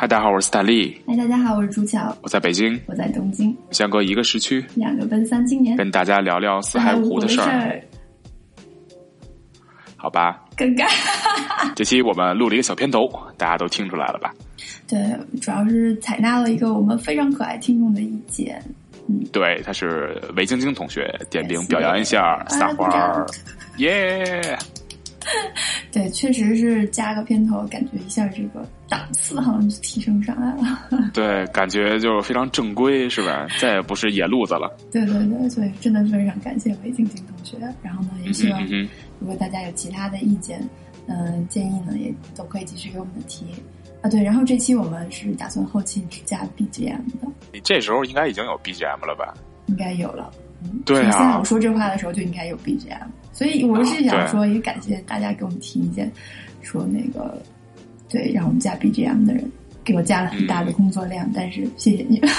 嗨，大家好，我是斯坦利。嗨，大家好，我是朱乔，我在北京，我在东京，相隔一个时区，两个奔三青年，跟大家聊聊四海五湖的事儿。好吧，尴尬。这期我们录了一个小片头，大家都听出来了吧？对，主要是采纳了一个我们非常可爱听众的意见。嗯，对，他是韦晶晶同学，点名表扬一下，撒花儿，耶！对，确实是加个片头，感觉一下这个档次好像就提升上来了。对，感觉就非常正规，是吧？再也不是野路子了。对对对，所以真的非常感谢韦晶晶同学。然后呢，也希望如果大家有其他的意见、嗯建议呢，也都可以继续给我们提啊。对，然后这期我们是打算后期只加 BGM 的。你这时候应该已经有 BGM 了吧？应该有了。嗯，对啊。现在我说这话的时候就应该有 BGM。所以我是想说，也感谢大家给我们提意见，说那个对让我们加 BGM 的人给我加了很大的工作量，但是谢谢你们。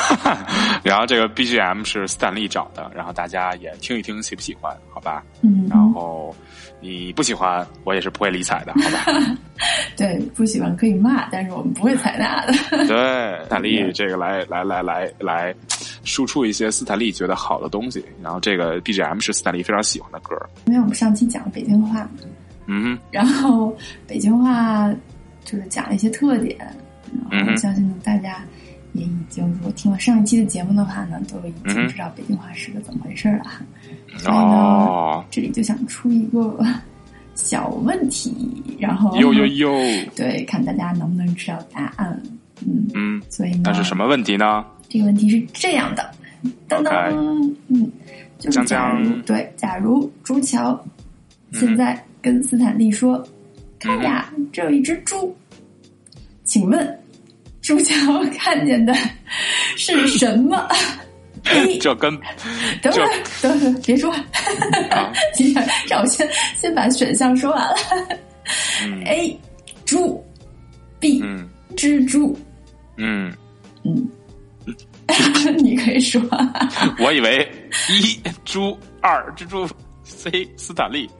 然后这个 BGM 是斯坦利找的，然后大家也听一听喜不喜欢，好吧？嗯。然后你不喜欢，我也是不会理睬的，好吧？对，不喜欢可以骂，但是我们不会采纳的。对，斯坦利这个来来来来来。输出一些斯坦利觉得好的东西，然后这个 BGM 是斯坦利非常喜欢的歌。因为我们上期讲北京话，嗯，然后北京话就是讲了一些特点，然后相信大家也已经如果听了上一期的节目的话呢，都已经知道北京话是个怎么回事了。所以呢，这里就想出一个 小问题，然后呦呦呦，对，看大家能不能知道答案。嗯嗯，所以那是什么问题呢？这个问题是这样的，噔噔，嗯，就是假如对，假如朱桥现在跟斯坦利说：“看呀，这有一只猪。”请问朱乔看见的是什么？这跟等会儿，等会儿，别说，让我先先把选项说完了。A 猪，B 蜘蛛，嗯。嗯。你可以说，我以为一猪二蜘蛛，C 斯坦利。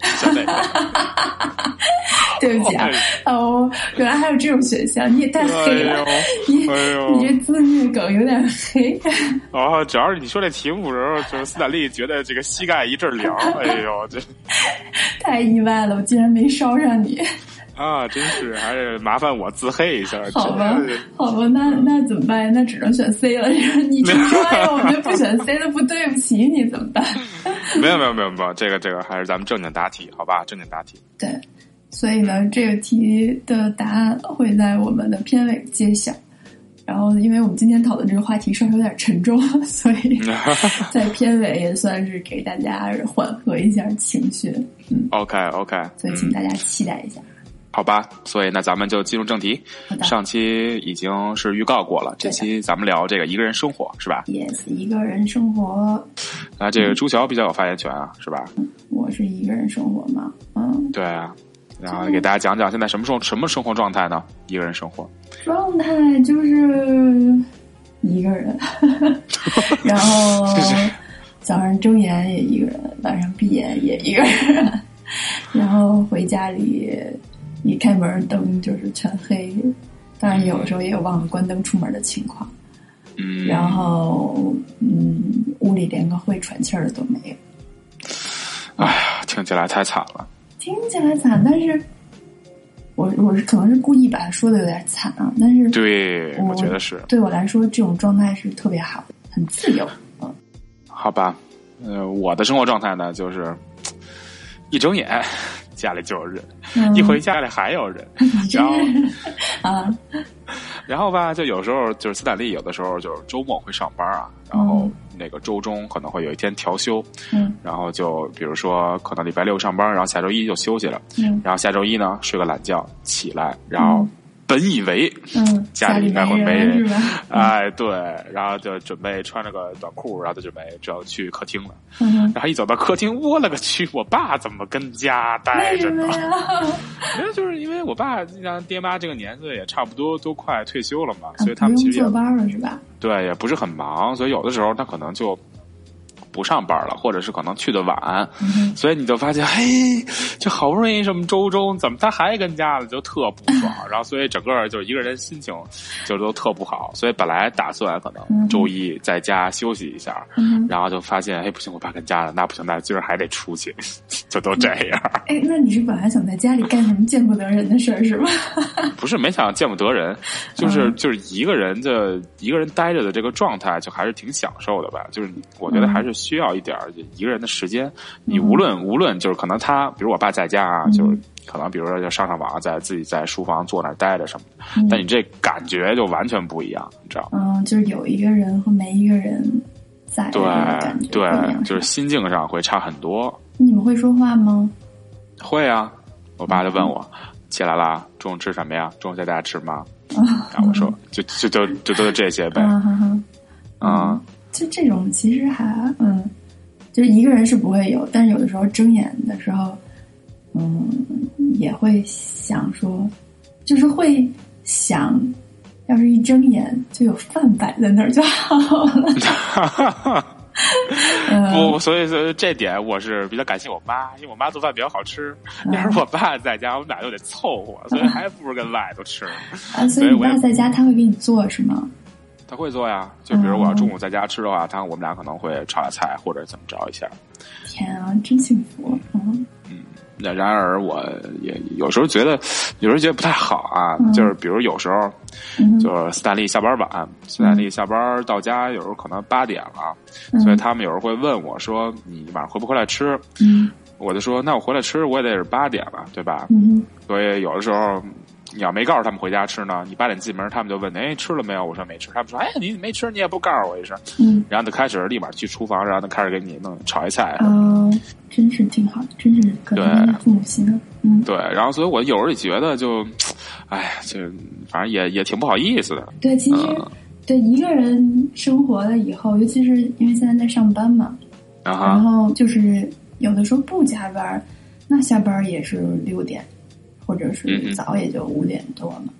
对不起啊，哦，原来还有这种选项，你也太黑了，你你这自虐梗有点黑。哦，主要是你说这题目的时候，就是斯坦利觉得这个膝盖一阵凉，哎呦，这太意外了，我竟然没烧上你。啊，真是还是麻烦我自黑一下。好吧，好吧，那那怎么办？那只能选 C 了。你说呀，我们不选 C 的不对不起你，怎么办？没有没有没有没有，这个这个还是咱们正经答题，好吧？正经答题。对，所以呢，这个题的答案会在我们的片尾揭晓。然后，因为我们今天讨论这个话题稍微有点沉重，所以在片尾也算是给大家缓和一下情绪。嗯，OK OK，所以请大家期待一下。好吧，所以那咱们就进入正题。上期已经是预告过了，这期咱们聊这个一个人生活，是吧？Yes，一个人生活。那这个朱桥比较有发言权啊，是吧？我是一个人生活嘛，嗯，对啊。然后给大家讲讲现在什么时候什么生活状态呢？一个人生活状态就是一个人，然后早上睁眼也一个人，晚上闭眼也一个人，然后回家里。一开门灯就是全黑，当然有的时候也有忘了关灯出门的情况。嗯，然后嗯，屋里连个会喘气儿的都没有。哎呀，听起来太惨了。听起来惨，但是我我是可能是故意把它说的有点惨啊，但是对，我觉得是对我来说这种状态是特别好，很自由。嗯，好吧，呃，我的生活状态呢，就是 一睁眼。家里就有人，一回家里还有人，然后啊，然后吧，就有时候就是斯坦利，有的时候就是周末会上班啊，然后那个周中可能会有一天调休，嗯，然后就比如说可能礼拜六上班，然后下周一就休息了，嗯，然后下周一呢睡个懒觉起来，然后。本以为嗯家里应该会没人？哎，对，然后就准备穿着个短裤，然后就准备就要去客厅了。嗯，然后一走到客厅，我勒个去！我爸怎么跟家待着呢？因为 就是因为我爸像爹妈这个年岁也差不多都快退休了嘛，所以他们其实也？对，也不是很忙，所以有的时候他可能就不上班了，或者是可能去的晚，嗯所以你就发现，嘿，这好不容易什么周中，怎么他还跟家了，就特不爽。然后所以整个就是一个人心情就都特不好。所以本来打算可能周一在家休息一下，嗯然后就发现，哎，不行，我爸跟家了，那不行，那今儿还得出去，就都这样。哎，那你是本来想在家里干什么见不得人的事儿是吗？不是没想见不得人，就是嗯就是一个人的一个人待着的这个状态，就还是挺享受的吧。就是我觉得还是需要一点儿一个人的时间。你无论无论就是可能他，比如我爸在家啊，嗯就是可能比如说就上上网，在自己在书房坐那儿待着什么但你这感觉就完全不一样，你知道吗？嗯，就是有一个人和没一个人在的对对，就是心境上会差很多。你们会说话吗？会啊，我爸就问我。起来啦，中午吃什么呀？中午在家吃吗？然后我说，就就就就都是这些呗。啊哈哈，啊，就这种其实还嗯，就是一个人是不会有，但是有的时候睁眼的时候，嗯，也会想说，就是会想，要是一睁眼就有饭摆在那儿就好了。嗯不，所以说这点我是比较感谢我妈，因为我妈做饭比较好吃。嗯要是我爸在家，我们俩就得凑合，所以还不如跟外头吃。啊，所以你爸在家他会给你做是吗？他会做呀，就比如我要嗯中午在家吃的话，他我们俩可能会炒点菜或者怎么着一下。天啊，真幸福！嗯那然而，我也有时候觉得，有时候觉得不太好啊。嗯就是比如有时候，嗯就是斯坦利下班晚，斯坦利下班到家有时候可能八点了，嗯所以他们有时候会问我说：“你晚上回不回来吃？”嗯我就说：“那我回来吃，我也得是八点吧，对吧？”嗯所以有的时候，你要没告诉他们回家吃呢，你八点进门，他们就问：“哎，吃了没有？”我说：“没吃。”他们说：“哎，你没吃，你也不告诉我一声。嗯”然后就开始立马去厨房，然后就开始给你弄炒一菜。嗯，真是挺好的，真是可对能父母心啊。嗯，对，然后所以我有时候也觉得就，哎呀，就反正也也挺不好意思的。对，其实、嗯对一个人生活了以后，尤其是因为现在在上班嘛，啊然，后就是有的时候不加班，那下班也是六点，或者嗯是嗯早也就五点多嘛。嗯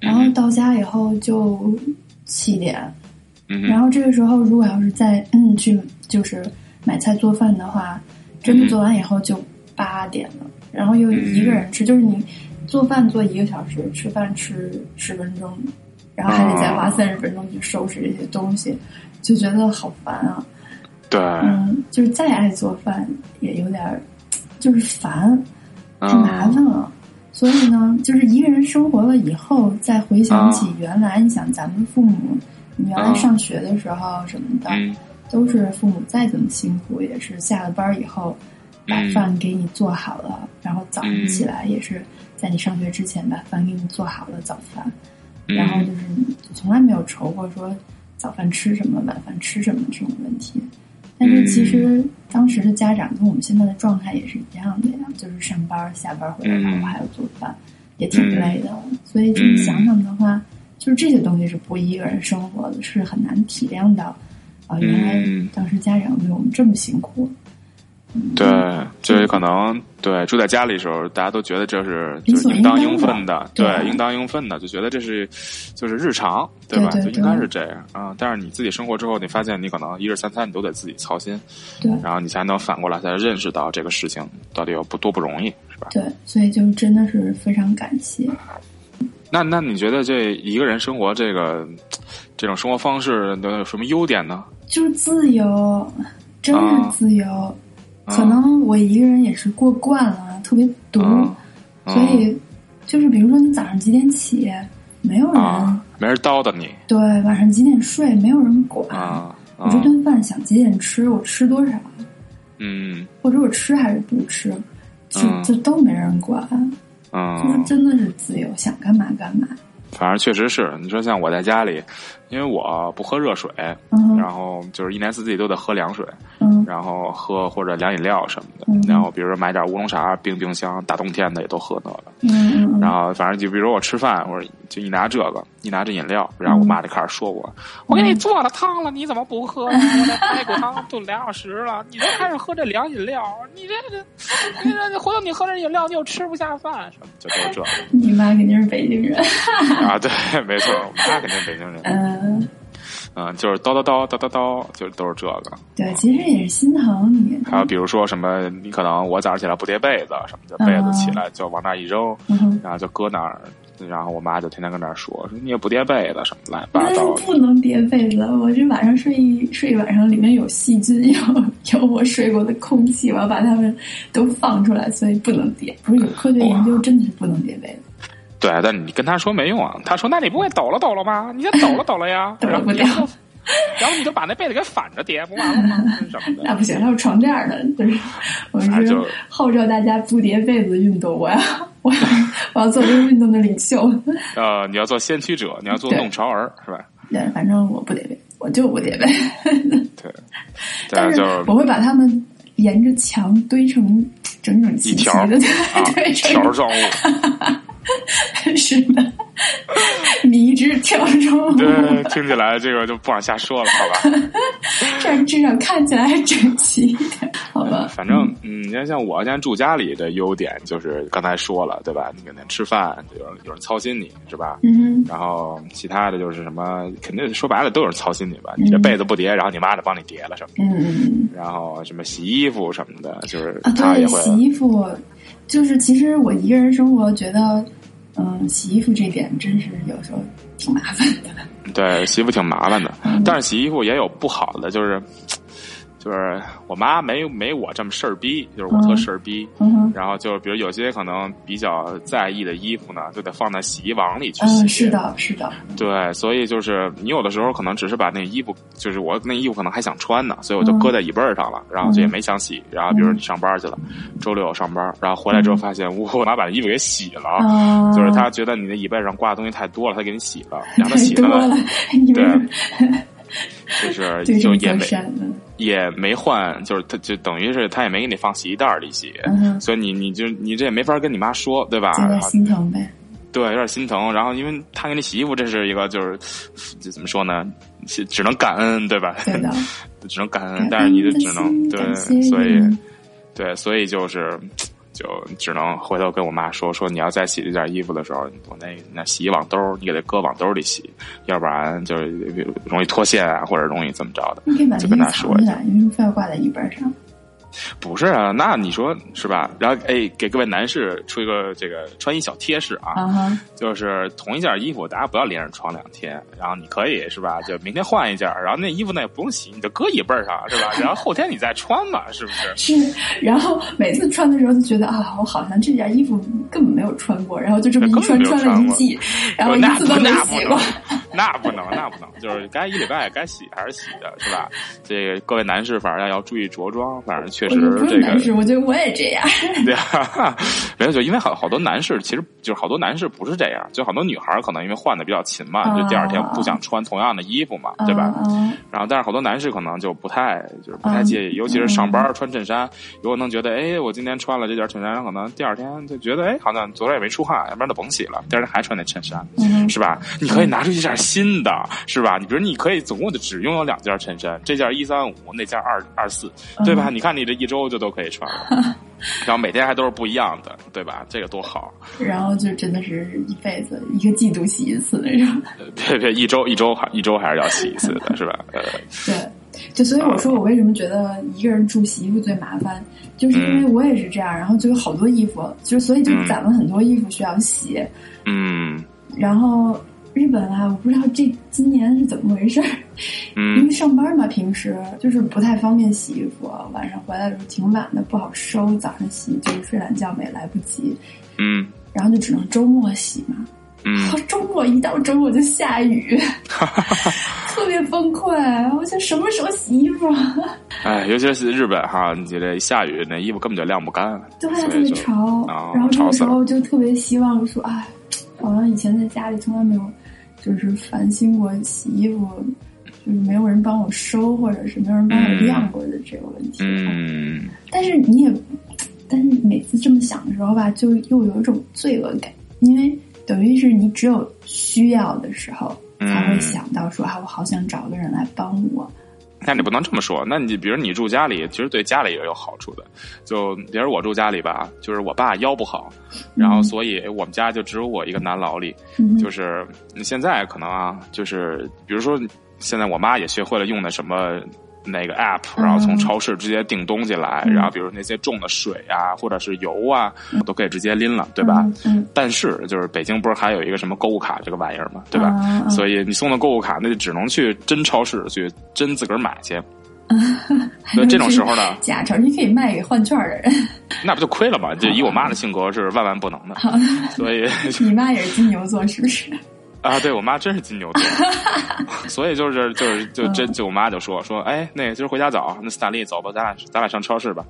然后到家以后就七点，嗯然后这个时候如果要是再嗯去就是买菜做饭的话，真的做完以后就八点了，然后又一个人吃，就是你做饭做一个小时，吃饭吃十分钟，然后还得再花三十分钟去收拾这些东西，就觉得好烦啊。对，嗯，就是再爱做饭也有点儿，就是烦，太嗯麻烦了。所以呢，就是一个人生活了以后，再回想起啊原来，你想咱们父母，你原来啊。上学的时候什么的，嗯。都是父母再怎么辛苦，也是下了班以后把嗯。饭给你做好了，然后早上嗯起来也是在你上学之前把饭给你做好了早饭，嗯。然后就是你从来没有愁过说早饭吃什么、晚饭吃什么这种问题。但是其实当时的家长跟我们现在的状态也是一样的呀，就是上班下班回来，嗯。然后还要做饭，也挺累的。所以这么想想的话，就是这些东西是不一个人生活的，是很难体谅到。啊、原来嗯。当时家长对我们这么辛苦。对，就是可能对住在家里的时候，大家都觉得这是就是应当应分的，对对，应当应分的，就觉得这是就是日常，对吧？对对就应该是这样啊。但是你自己生活之后，你发现你可能一日三餐你都得自己操心，对然后你才能反过来才认识到这个事情到底有不多不容易，是吧？对，所以就真的是非常感谢。那那你觉得这一个人生活这个这种生活方式能有什么优点呢？就是自由，真啊是自由。可能我一个人也是过惯了，特别独，嗯。所以就是比如说你早上几点起，没有人、啊，没人叨叨你。对，晚上几点睡，没有人管。啊我这顿饭想几点吃，我吃多少，嗯。或者我吃还是不吃，就、嗯。就都没人管，就是嗯，真的是自由，想干嘛干嘛。反正确实是，你说像我在家里，因为我不喝热水，嗯然后就是一年四季都得喝凉水，嗯然后喝或者凉饮料什么的，嗯然后比如说买点乌龙茶冰冰箱，大冬天的也都喝那个。嗯嗯然后反正就比如我吃饭，或者就你拿这个，你拿这饮料，然后我妈就开始说我：“我给你做了汤了，你怎么不喝呀？我这排骨汤炖俩小时了，你都开始喝这凉饮料，你这这，你这回头你喝这饮料你又吃不下饭，什么就都这个你妈肯定是北京人。啊？对，没错，我妈肯定是北京人。嗯嗯，就是叨叨叨叨叨叨，就都是这个。对，其实也是心疼你。还有比如说什么，你可能我早上起来不叠被子，什么的，被子起来就往那儿一扔，然后就搁那儿。然后我妈就天天跟那儿说：“说你也不叠被子什么乱七八糟。”不能叠被子，我这晚上睡一睡一晚上，里面有细菌，有有我睡过的空气，我要把它们都放出来，所以不能叠。不是有科学研究，真的是不能叠被子。对，但你跟他说没用啊。他说：“那你不会抖了抖了吗？你就抖了抖了呀。”抖不掉。然后你就把那被子给反着叠，不完了吗？那不行，还有床垫的。就是我是号召大家不叠被子运动，我要 我要我要做这个运动的领袖。呃，你要做先驱者，你要做弄潮儿，是吧？对，反正我不叠被，我就不叠被。对，但是我会把它们沿着墙堆成整整齐齐的，对，条状物。是的，迷之条状。对，听起来这个就不往下说了，好吧？这样至少看起来还整齐一点，好吧？反正，嗯，你看，像我现在住家里的优点就是刚才说了，对吧？你每天吃饭有人有人操心你，是吧？嗯。然后其他的就是什么，肯定说白了都有人操心你吧？你这被子不叠，然后你妈就帮你叠了什么？嗯。然后什么洗衣服什么的，就是啊，对，洗衣服。就是其实我一个人生活，觉得，嗯，洗衣服这点真是有时候挺麻烦的。对，洗衣服挺麻烦的，但是洗衣服也有不好的，就是。就是我妈没没我这么事儿逼，就是我特事儿逼，然后就比如有些可能比较在意的衣服呢，就得放在洗衣网里去洗。是的，是的。对，所以就是你有的时候可能只是把那衣服，就是我那衣服可能还想穿呢，所以我就搁在椅背上了，然后就也没想洗。然后比如你上班去了，周六上班，然后回来之后发现我我妈把那衣服给洗了，就是她觉得你的椅背上挂的东西太多了，她给你洗了，然后洗了，对。就是就也没也没换，就是他就等于是他也没给你放洗衣袋里洗，所以你你就你这也没法跟你妈说，对吧？有点心疼呗。对，有点心疼。然后因为他给你洗衣服，这是一个就是这怎么说呢？只能感恩，对吧？对的，只能感恩。但是你就只能对，所以对，所以就是。就只能回头跟我妈说说，你要再洗这件衣服的时候，我那那洗衣网兜你给它搁网兜里洗，要不然就是容易脱线啊，或者容易怎么着的。你可以把衣服藏起来，你为什么非要挂在衣背上？不是啊，那你说是吧？然后哎，给各位男士出一个这个穿衣小贴士啊，就是同一件衣服，大家不要连着穿两天，然后你可以是吧？就明天换一件，然后那衣服呢也不用洗，你就搁衣背上是吧？然后后天你再穿嘛，是不是？是。然后每次穿的时候就觉得啊，我好像这件衣服根本没有穿过，然后就这么一穿穿了一季，然后一次都没洗过。那不能，那不能，就是该一礼拜该洗还是洗的，是吧？这个各位男士反正要注意着装，反正确实这个。是，我觉得我也这样。对啊，没有就因为好好多男士，其实就是好多男士不是这样，就好多女孩可能因为换的比较勤嘛，就第二天不想穿同样的衣服嘛，对吧？然后但是好多男士可能就不太就是不太介意，尤其是上班穿衬衫，有可能觉得哎，我今天穿了这件衬衫，可能第二天就觉得哎，好像昨天也没出汗，要不然就甭洗了，第二天还穿那衬衫，是吧？你可以拿出一件新的，是吧？你比如你可以总共就只拥有两件衬衫，这件一三五，那件二二四，对吧？你看你这一周就都可以穿了，然后每天还都是不一样的，对吧？这个多好。然后就真的是一辈子一个季度洗一次那种。对对，一周一周还一周还是要洗一次的，是吧？呃，对，就所以我说我为什么觉得一个人住洗衣服最麻烦，就是因为我也是这样，然后就有好多衣服，就所以就攒了很多衣服需要洗。嗯，然后。日本啊，我不知道这今年是怎么回事儿，因为上班嘛，平时就是不太方便洗衣服，晚上回来的时候挺晚的，不好收，早上洗就是睡懒觉也来不及，嗯，然后就只能周末洗嘛，嗯，周末一到周末就下雨，特别崩溃，我想什么时候洗衣服？哎，尤其是日本哈，你这下雨那衣服根本就晾不干，对，特别潮，然后这个时候就特别希望说，哎，好像以前在家里从来没有。就是烦心过洗衣服，就是没有人帮我收，或者是没有人帮我晾过的这个问题。嗯，但是你也，但是每次这么想的时候吧，就又有一种罪恶感，因为等于是你只有需要的时候才会想到说啊，我好想找个人来帮我。但你不能这么说。那你比如你住家里，其实对家里也有好处的。就比如我住家里吧，就是我爸腰不好，然后所以我们家就只有我一个男劳力。就是现在可能啊，就是比如说现在我妈也学会了用的什么。那个 app，然后从超市直接订东西来，然后比如那些重的水啊，或者是油啊，都可以直接拎了，对吧？嗯。但是就是北京不是还有一个什么购物卡这个玩意儿嘛，对吧？所以你送的购物卡，那就只能去真超市去真自个儿买去。所以这种时候呢，假钞你可以卖给换券的人，那不就亏了吗？就以我妈的性格是万万不能的，所以 你妈也是金牛座，是不是？啊，对我妈真是金牛座，所以就是就是就真就我妈就说说，哎，那个今儿回家早，那斯坦利走吧，咱俩咱俩上超市吧。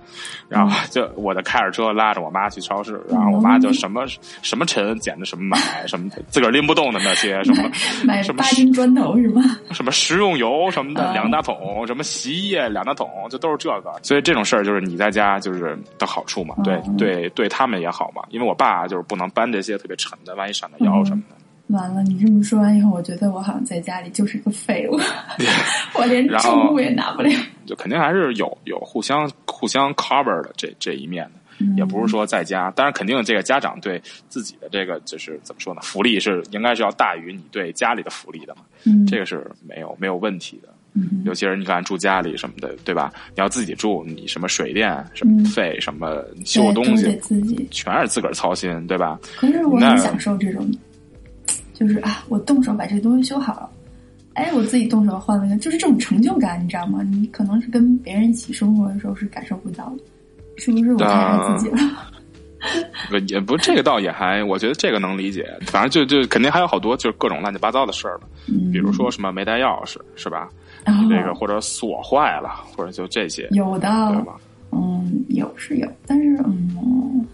然后就我就开着车拉着我妈去超市，然后我妈就什么什么沉捡的什么买什么自个儿拎不动的那些什么买什么八斤砖头是吗？什么食用油什么的两大桶，什么洗衣液两大桶，就都是这个。所以这种事儿就是你在家就是的好处嘛，对对对他们也好嘛，因为我爸就是不能搬这些特别沉的，万一闪到腰什么的。完了，你这么说完以后，我觉得我好像在家里就是个废物，我连重物也拿不了。就肯定还是有有互相互相 cover 的这这一面的，也不是说在家。当然，肯定这个家长对自己的这个就是怎么说呢？福利是应该是要大于你对家里的福利的嘛？嗯，这个是没有没有问题的。嗯，尤其是你看住家里什么的，对吧？你要自己住，你什么水电什么费什么修东西，全是自个儿操心，对吧？可是我很享受这种。就是啊，我动手把这个东西修好了，哎，我自己动手换了个，就是这种成就感，你知道吗？你可能是跟别人一起生活的时候是感受不到的，是不是？我太爱自己了。不，也不，这个倒也还，我觉得这个能理解。反正就就肯定还有好多就是各种乱七八糟的事儿吧，比如说什么没带钥匙是吧？这个或者锁坏了，或者就这些有的，对吧？嗯，有是有，但是嗯，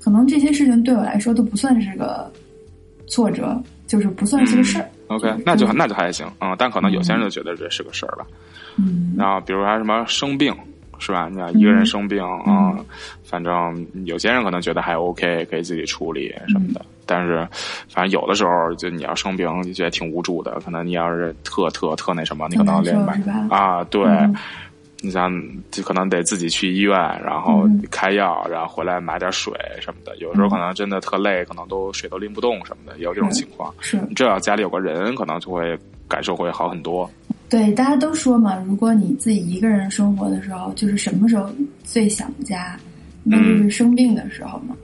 可能这些事情对我来说都不算是个。挫折就是不算是个事儿。OK，那就那就还行嗯，但可能有些人就觉得这是个事儿吧。嗯，然后比如还什么生病是吧？你要一个人生病啊，反正有些人可能觉得还 OK，可以自己处理什么的。但是反正有的时候就你要生病，就觉得挺无助的。可能你要是特特特那什么，你可能连买啊，对。你想就可能得自己去医院，然后开药，然后回来买点水什么的。有时候可能真的特累，可能都水都拎不动什么的，也有这种情况。是，这要家里有个人，可能就会感受会好很多。对，大家都说嘛，如果你自己一个人生活的时候，就是什么时候最想家，那就是生病的时候嘛。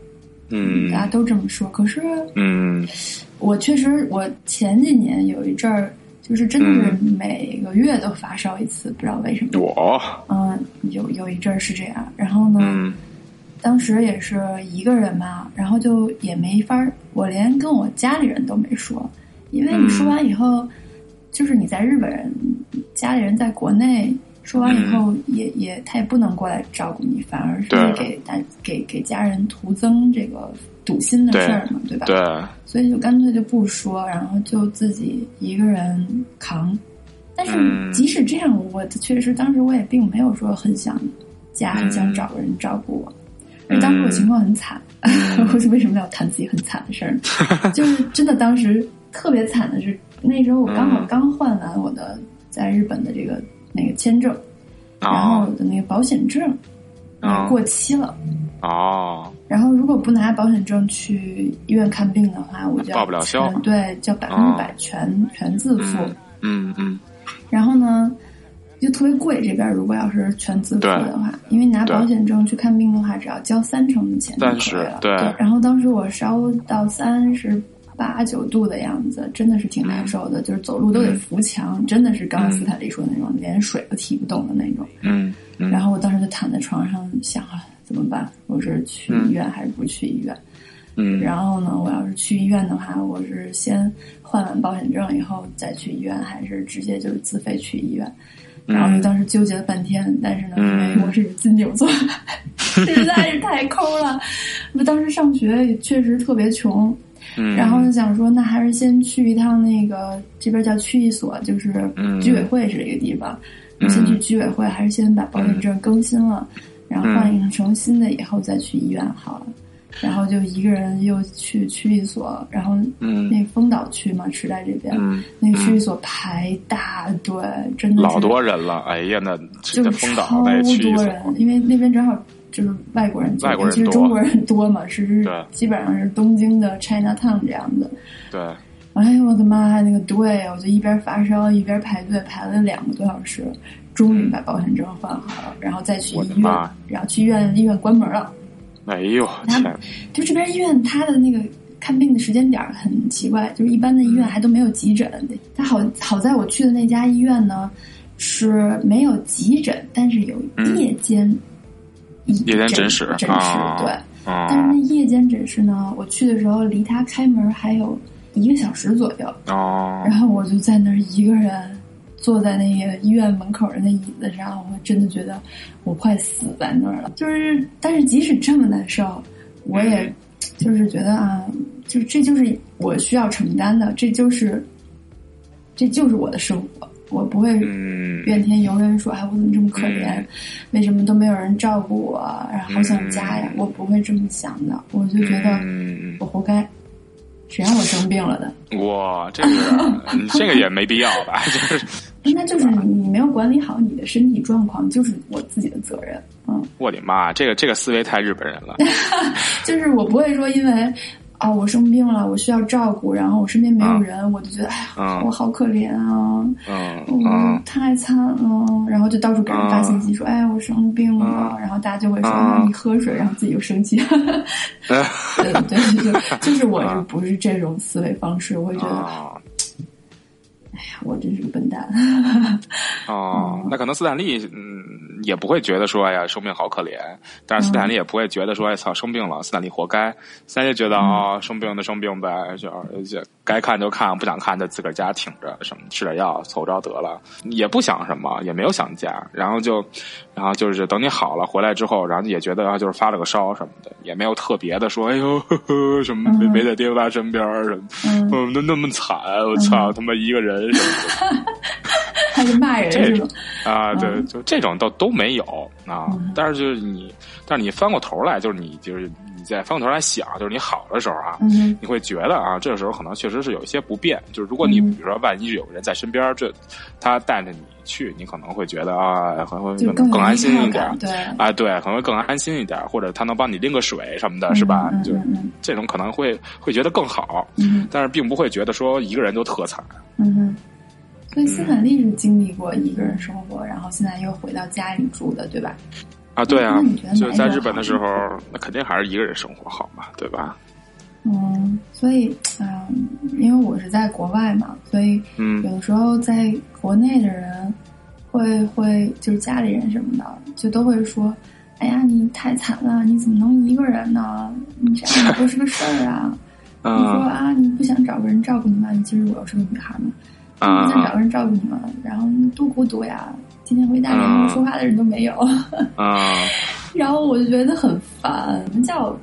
嗯，大家都这么说。可是，嗯，我确实，我前几年有一阵儿。就是真的是每个月都发烧一次，不知道为什么。我？嗯，有有一阵儿是这样，然后呢，当时也是一个人嘛，然后就也没法儿，我连跟我家里人都没说，因为你说完以后，就是你在日本人家里人在国内说完以后，也也他也不能过来照顾你，反而是给大给给家人徒增这个。堵心的事儿嘛，对吧？对，所以就干脆就不说，然后就自己一个人扛。但是即使这样，我确实当时我也并没有说很想家，很想找个人照顾我。而当时我情况很惨，我为什么要谈自己很惨的事儿？就是真的当时特别惨的是，那时候我刚好刚换完我的在日本的这个那个签证，然后的那个保险证过期了。哦，然后如果不拿保险证去医院看病的话，我就报不了销。对，叫百分之百全全自付。嗯嗯。然后呢，就特别贵。这边如果要是全自付的话，因为拿保险证去看病的话，只要交三成的钱就可以了。对。然后当时我烧到三十八九度的样子，真的是挺难受的，就是走路都得扶墙，真的是刚刚斯坦利说的那种，连水都提不动的那种。嗯。然后我当时就躺在床上想啊。怎么办？我是去医院还是不去医院？嗯，然后呢，我要是去医院的话，我是先换完保险证以后再去医院，还是直接就是自费去医院？然后就当时纠结了半天，但是呢，因为我是金牛座，实在是太抠了。我当时上学也确实特别穷，然后就想说，那还是先去一趟那个这边叫区役所，就是居委会是这个地方，先去居委会，还是先把保险证更新了。然后换成新的以后再去医院好了，然后就一个人又去区域所，然后那丰岛区嘛，池袋这边，嗯，那个区域所排大队，真的老多人了。哎呀，那就是丰岛超多人，因为那边正好就是外国人居，外国人多其实中国人多嘛，是对基本上是东京的 China Town 这样的。对，哎呦我的妈呀，那个队，我就一边发烧一边排队，排了两个多小时，终于把保险证换好了，然后再去医院然后去医院，医院关门了。哎呦他天，就这边医院它的那个看病的时间点儿很奇怪，就是一般的医院还都没有急诊。他好好在我去的那家医院呢是没有急诊，但是有夜间、夜间诊诊室诊室啊对。但是哦那夜间诊室呢，我去的时候离他开门还有一个小时左右，哦然后我就在那儿一个人坐在那个医院门口的那椅子上，我真的觉得我快死在那儿了。就是，但是即使这么难受，我也 就是觉得啊，就这就是我需要承担的，这就是这就是我的生活，我不会嗯怨天尤人说，哎，我怎么这么可怜？嗯为什么都没有人照顾我？然后好想家呀！嗯我不会这么想的，我就觉得嗯我活该，谁让我生病了的？哇，这个嗯这个也没必要吧？就是那就是你没有管理好你的身体状况，就是我自己的责任。嗯，我的妈，这个这个思维太日本人了。就是我不会说因为啊我生病了，我需要照顾，然后我身边没有人，我就觉得哎呀，嗯我好可怜啊，太惨了，然后就到处给人发信息说，哎，我生病了，嗯然后大家就会说、你喝水，然后自己就生气。对。对，对就是我就不是这种思维方式，我会觉得，啊哎呀，我真是个笨蛋。哦，那可能斯坦利嗯也不会觉得说哎呀生病好可怜，但是斯坦利也不会觉得说哎操生病了斯坦利活该，斯坦利觉得啊、生病就生病呗，就就该看就看，不想看就自个儿家挺着，什么吃点药凑着得了，也不想什么，也没有想家，然后就然后就是等你好了回来之后，然后也觉得啊就是发了个烧什么的，也没有特别的说哎呦呵呵什么没嗯。没在爹爸身边什么，嗯，嗯那那么惨，我操他妈一个人什么的。还是骂人这种？啊，对，嗯就这种倒都没有啊嗯。但是就是你，但是你翻过头来，就是你就是你再翻过头来想，就是你好的时候啊，嗯你会觉得啊，这个时候可能确实是有一些不便。就是如果你嗯比如说万一有人在身边，这他带着你去，你可能会觉得啊，可能会更安心一点。对，啊，对，可能会更安心一点，或者他能帮你拎个水什么的，是吧？嗯就这种可能会会觉得更好，嗯但是并不会觉得说一个人就特惨。嗯哼。所以斯坦利是经历过一个人生活，然后现在又回到家里住的，对吧？啊，对啊就在日本的时候，那肯定还是一个人生活好嘛，对吧？嗯，所以嗯、因为我是在国外嘛，所以嗯有的时候在国内的人会会就是家里人什么的，就都会说：“哎呀，你太惨了，你怎么能一个人呢？你这样也不是个事儿啊！你说嗯啊，你不想找个人照顾你吗？其实我又是个女孩嘛，你不想找个人照顾你吗？然后你多孤独呀！天天回家连跟我说话的人都没有。啊 然后我就觉得很烦，什么叫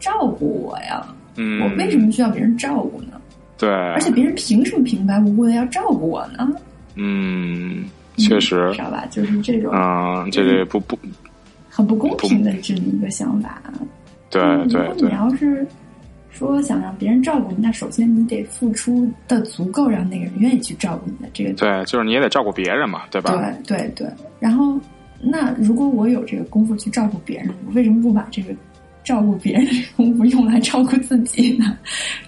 照顾我呀？嗯，我为什么需要别人照顾呢？对？而且别人凭什么平白无故的要照顾我呢？嗯，确实知，道吧？就是这种嗯，这个不不，很不公平的这么一个想法。对对如果你要是说想让别人照顾你，那首先你得付出的足够，让那个人愿意去照顾你的这个。对，就是你也得照顾别人嘛，对吧？对对对。然后，那如果我有这个功夫去照顾别人，我为什么不把这个照顾别人的功夫用来照顾自己呢？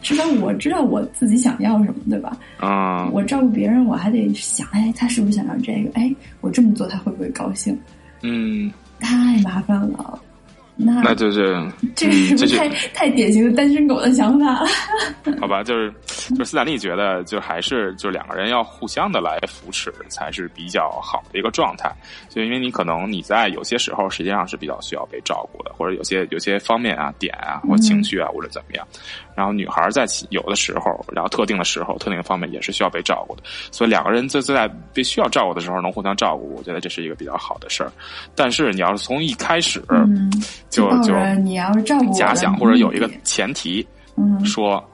至少我知道我自己想要什么，对吧？嗯，我照顾别人，我还得想，哎，他是不是想要这个？哎，我这么做他会不会高兴？嗯，太麻烦了。那那就是，这是不是太太典型的单身狗的想法了？好吧，就是就是斯坦利觉得，就还是就两个人要互相的来扶持，才是比较好的一个状态。就因为你可能你在有些时候实际上是比较需要被照顾的，或者有些有些方面啊点啊或情绪啊或者怎么样。然后女孩在有的时候，然后特定的时候、特定的方面也是需要被照顾的。所以两个人在在必须要照顾的时候能互相照顾，我觉得这是一个比较好的事儿。但是你要是从一开始，嗯，就就你要是照顾假想或者有一个前提，嗯说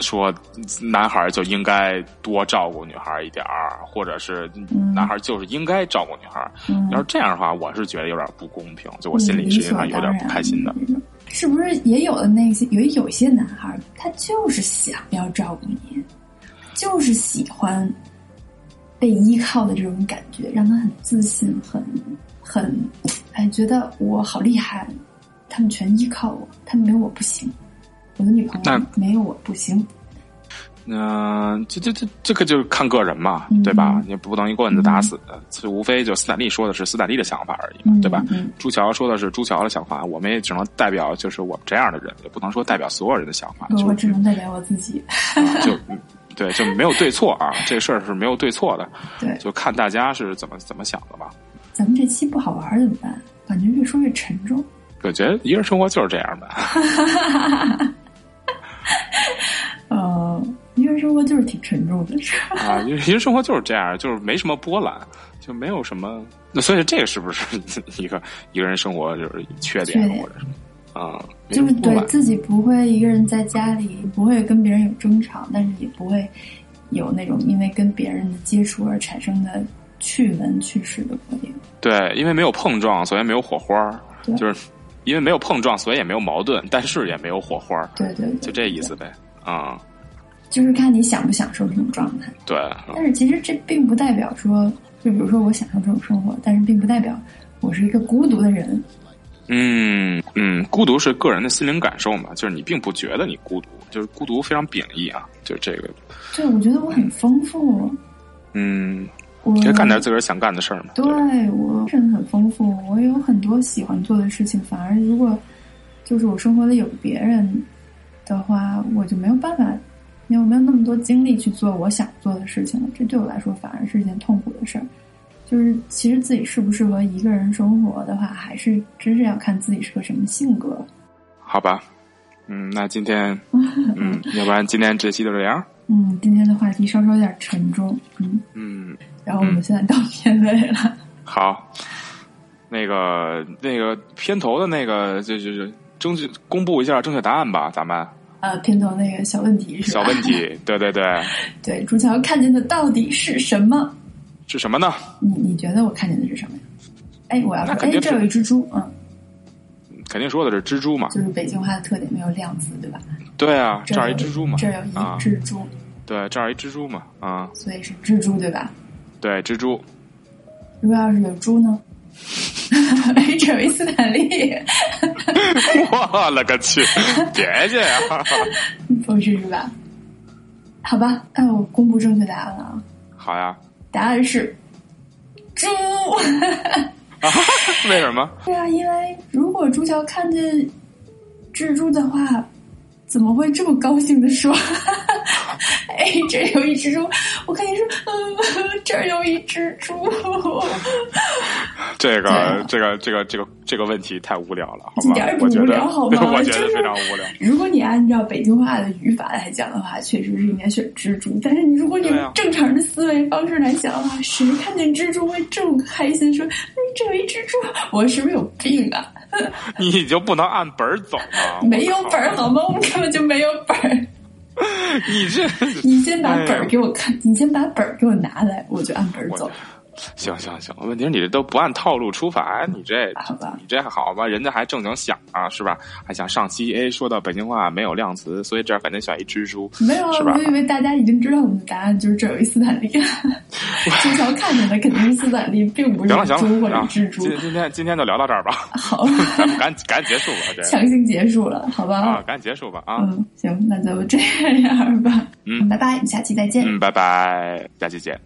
说男孩就应该多照顾女孩一点儿，或者是嗯男孩就是应该照顾女孩。嗯，要是这样的话，我是觉得有点不公平，就我心里实际上有点不开心的。嗯。是不是也有的那些有有些男孩，他就是想要照顾你，就是喜欢被依靠的这种感觉，让他很自信，很很哎，觉得我好厉害，他们全依靠我，他们没有我不行，我的女朋友没有我不行。嗯，这这这这个就是看个人嘛，对吧？你不能一棍子打死，这无非就斯坦利说的是斯坦利的想法而已嘛，对吧？朱乔说的是朱乔的想法，我们也只能代表就是我们这样的人，也不能说代表所有人的想法。我只能代表我自己。就对，就没有对错啊，这事儿是没有对错的。对，就看大家是怎么怎么想的吧。咱们这期不好玩怎么办？感觉越说越沉重。我觉得一个人生活就是这样的。活就是挺沉重的，是 啊，一个人生活就是这样，就是没什么波澜，就没有什么。那所以这个是不是一个一个人生活就是缺点或者什么啊？就是对自己不会一个人在家里不会跟别人有争吵，但是也不会有那种因为跟别人的接触而产生的趣闻趣事的观点。对，因为没有碰撞，所以没有火花。就是因为没有碰撞，所以也没有矛盾，但是也没有火花。对对，就这意思呗。啊。就是看你享不享受这种状态。对，但是其实这并不代表说，就比如说我享受这种生活，但是并不代表我是一个孤独的人。嗯嗯，孤独是个人的心灵感受嘛，就是你并不觉得你孤独，就是孤独非常贬义啊，就是这个。对，我觉得我很丰富。嗯，我干点自个儿想干的事儿嘛。对我真的很丰富，我有很多喜欢做的事情。反而如果就是我生活里有别人的话，我就没有办法。因为我没有那么多精力去做我想做的事情了，这对我来说反而是一件痛苦的事儿。就是其实自己适不适合一个人生活的话，还是真是要看自己是个什么性格。好吧，嗯，那今天，嗯，要不然今天这期就这样。嗯，今天的话题稍稍有点沉重。嗯嗯，然后我们现在到片尾了。好，那个那个片头的那个就就是争取公布一下正确答案吧，咱们。呃，片头那个小问题是吧？小问题，对对对，对，朱桥看见的到底是什么？是什么呢？你你觉得我看见的是什么呀？哎，我要说，哎，这有一蜘蛛，嗯，肯定说的是蜘蛛嘛？就是北京话的特点，没有量词，对吧？对啊，这儿一蜘蛛嘛，这儿有一蜘蛛，对，这儿一蜘蛛嘛，啊，所以是蜘蛛，对吧？对，蜘蛛。如果要是有猪呢？哎，这有一斯坦利。我勒个去！别介呀！不是是吧？好吧，那我公布正确答案了啊！好呀，答案是猪。为什么？对啊，因为如果朱乔看见蜘蛛的话，怎么会这么高兴的说？哎，这有一只猪！我看你说，嗯，这儿有一只猪。这个，这个，这个，这个，这个问题太无聊了，好吗？一点也不无聊，好吗？我觉得非常无聊。如果你按照北京话的语法来讲的话，确实是应该选蜘蛛。但是你如果你正常的思维方式来讲的话，谁看见蜘蛛会这么开心？说，这有一蜘蛛，我是不是有病啊？你就不能按本儿走吗？没有本儿好吗？我们根本就没有本儿。你这，你先把本儿给我看，你先把本儿给我拿来，我就按本儿走。行行行，问题是你这都不按套路出牌，你这？你这还好吧？人家还正经想啊，是吧？还想上期哎，说到北京话没有量词，所以这儿肯定选一蜘蛛，没有啊？是吧？我以为大家已经知道我们的答案，就是这有一斯坦利。经常看见的肯定是斯坦利，并不是猪或者蜘蛛。今今天今天就聊到这儿吧。好，咱们赶紧赶紧结束吧，这强行结束了，好吧？啊，赶紧结束吧啊！嗯，行，那就这样吧。嗯，拜拜，下期再见。嗯，拜拜，下期见。